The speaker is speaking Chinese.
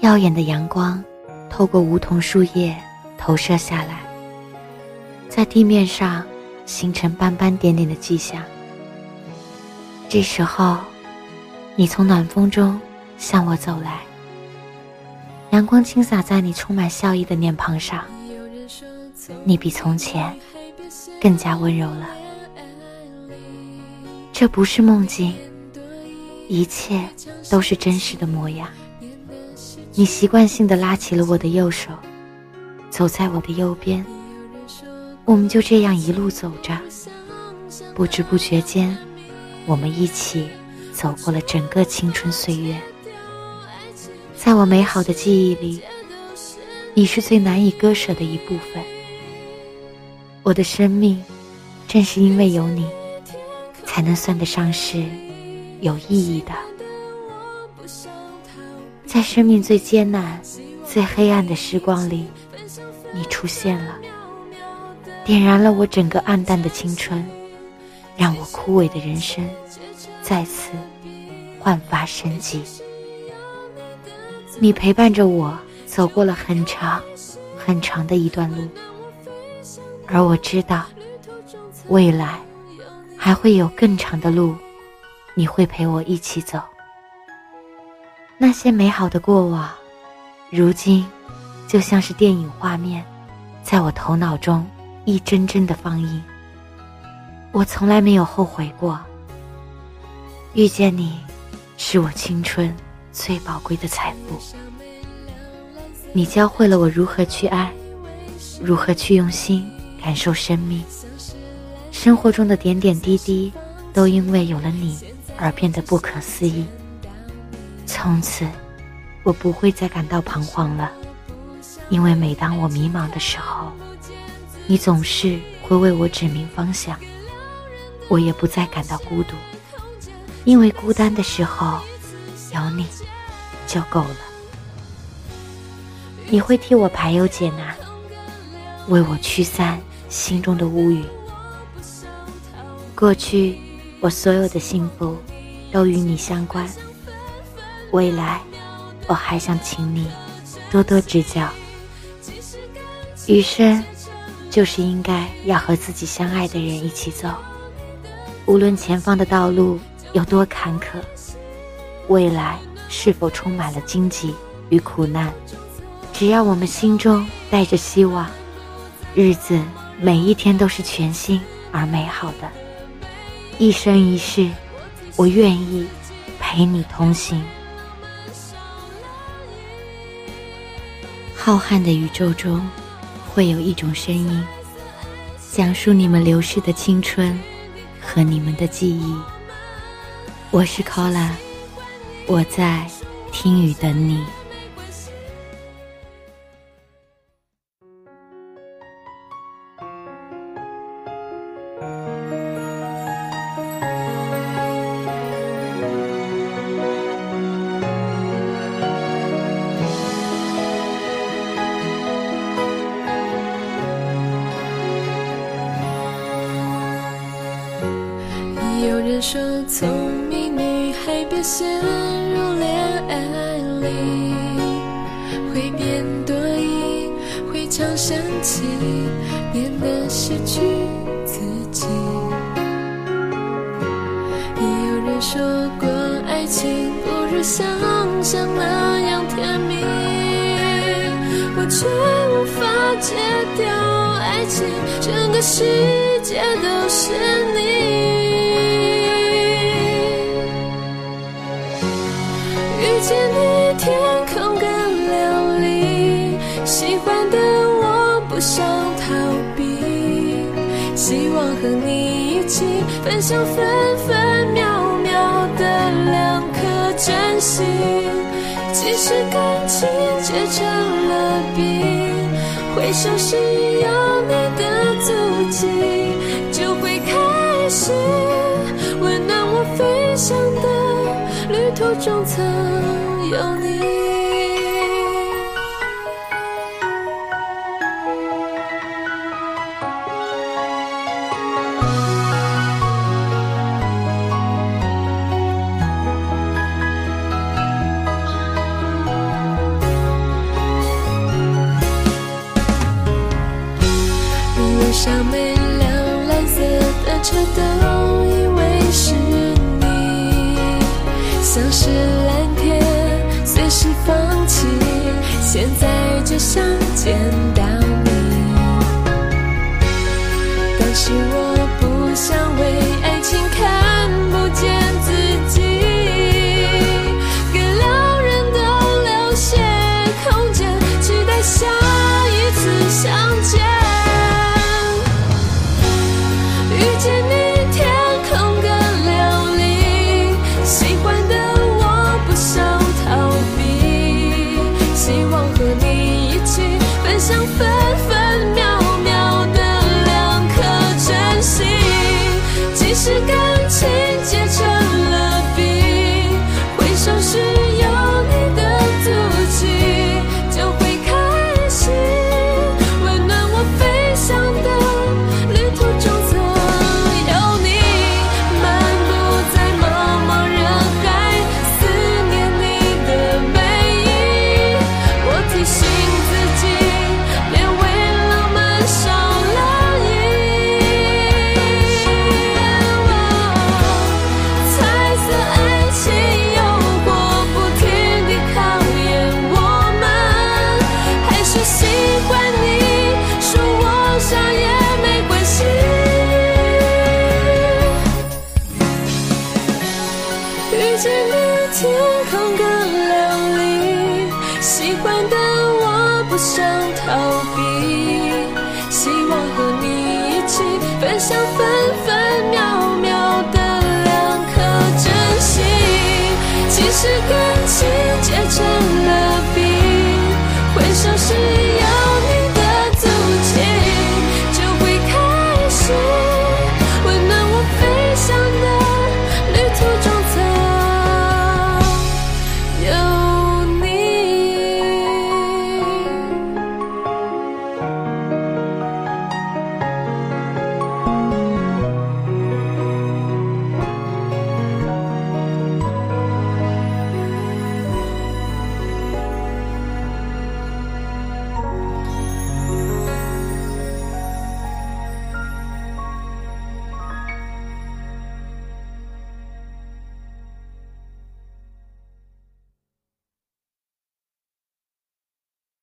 耀眼的阳光透过梧桐树叶投射下来，在地面上形成斑斑点点的迹象。这时候，你从暖风中向我走来，阳光倾洒在你充满笑意的脸庞上，你比从前更加温柔了。这不是梦境，一切都是真实的模样。你习惯性的拉起了我的右手，走在我的右边，我们就这样一路走着，不知不觉间，我们一起走过了整个青春岁月。在我美好的记忆里，你是最难以割舍的一部分。我的生命，正是因为有你。才能算得上是有意义的。在生命最艰难、最黑暗的时光里，你出现了，点燃了我整个暗淡的青春，让我枯萎的人生再次焕发生机。你陪伴着我走过了很长、很长的一段路，而我知道，未来。还会有更长的路，你会陪我一起走。那些美好的过往，如今就像是电影画面，在我头脑中一帧帧的放映。我从来没有后悔过。遇见你，是我青春最宝贵的财富。你教会了我如何去爱，如何去用心感受生命。生活中的点点滴滴，都因为有了你而变得不可思议。从此，我不会再感到彷徨了，因为每当我迷茫的时候，你总是会为我指明方向。我也不再感到孤独，因为孤单的时候，有你就够了。你会替我排忧解难，为我驱散心中的乌云。过去，我所有的幸福都与你相关。未来，我还想请你多多指教。余生，就是应该要和自己相爱的人一起走。无论前方的道路有多坎坷，未来是否充满了荆棘与苦难，只要我们心中带着希望，日子每一天都是全新而美好的。一生一世，我愿意陪你同行。浩瀚的宇宙中，会有一种声音，讲述你们流逝的青春和你们的记忆。我是 Cola，我在听雨等你。说聪明女孩别陷入恋爱里，会变多疑，会常生气，变得失去自己。有人说过爱情不如想象那样甜蜜，我却无法戒掉爱情，整个世界都是你。和你一起分享分分秒秒的两颗真心。即使感情结成了冰，回首时有你的足迹，就会开始温暖我飞翔的旅途中曾。有你。上每辆蓝色的车都以为是你像是逃避希望和你一起分享分分秒秒的两颗真心其实感情结成了冰回首时要